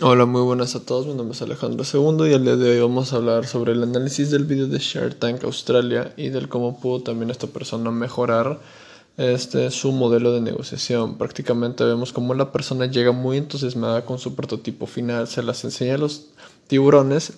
Hola, muy buenas a todos. Mi nombre es Alejandro II y el día de hoy vamos a hablar sobre el análisis del video de Shark Tank Australia y del cómo pudo también esta persona mejorar este su modelo de negociación. Prácticamente vemos cómo la persona llega muy entusiasmada con su prototipo final, se las enseña a los tiburones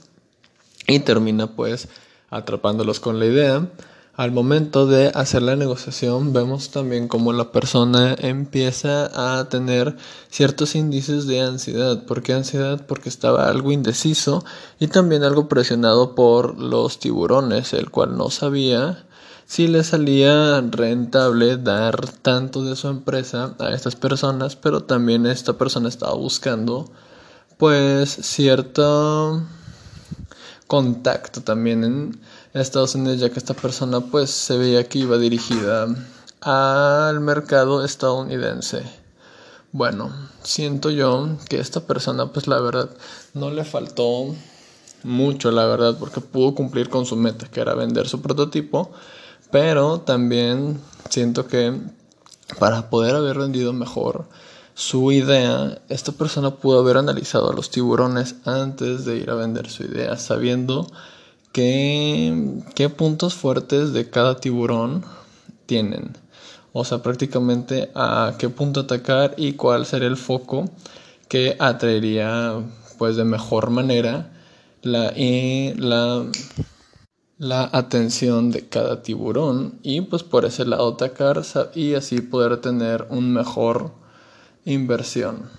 y termina pues atrapándolos con la idea. Al momento de hacer la negociación vemos también cómo la persona empieza a tener ciertos índices de ansiedad. ¿Por qué ansiedad? Porque estaba algo indeciso y también algo presionado por los tiburones, el cual no sabía si le salía rentable dar tanto de su empresa a estas personas, pero también esta persona estaba buscando pues cierto contacto también en Estados Unidos, ya que esta persona pues se veía que iba dirigida al mercado estadounidense. Bueno, siento yo que esta persona pues la verdad no le faltó mucho, la verdad, porque pudo cumplir con su meta, que era vender su prototipo, pero también siento que para poder haber vendido mejor su idea, esta persona pudo haber analizado a los tiburones antes de ir a vender su idea, sabiendo qué, qué puntos fuertes de cada tiburón tienen. O sea, prácticamente a qué punto atacar y cuál sería el foco que atraería pues de mejor manera la, la, la atención de cada tiburón y pues por ese lado atacar y así poder tener un mejor inversión.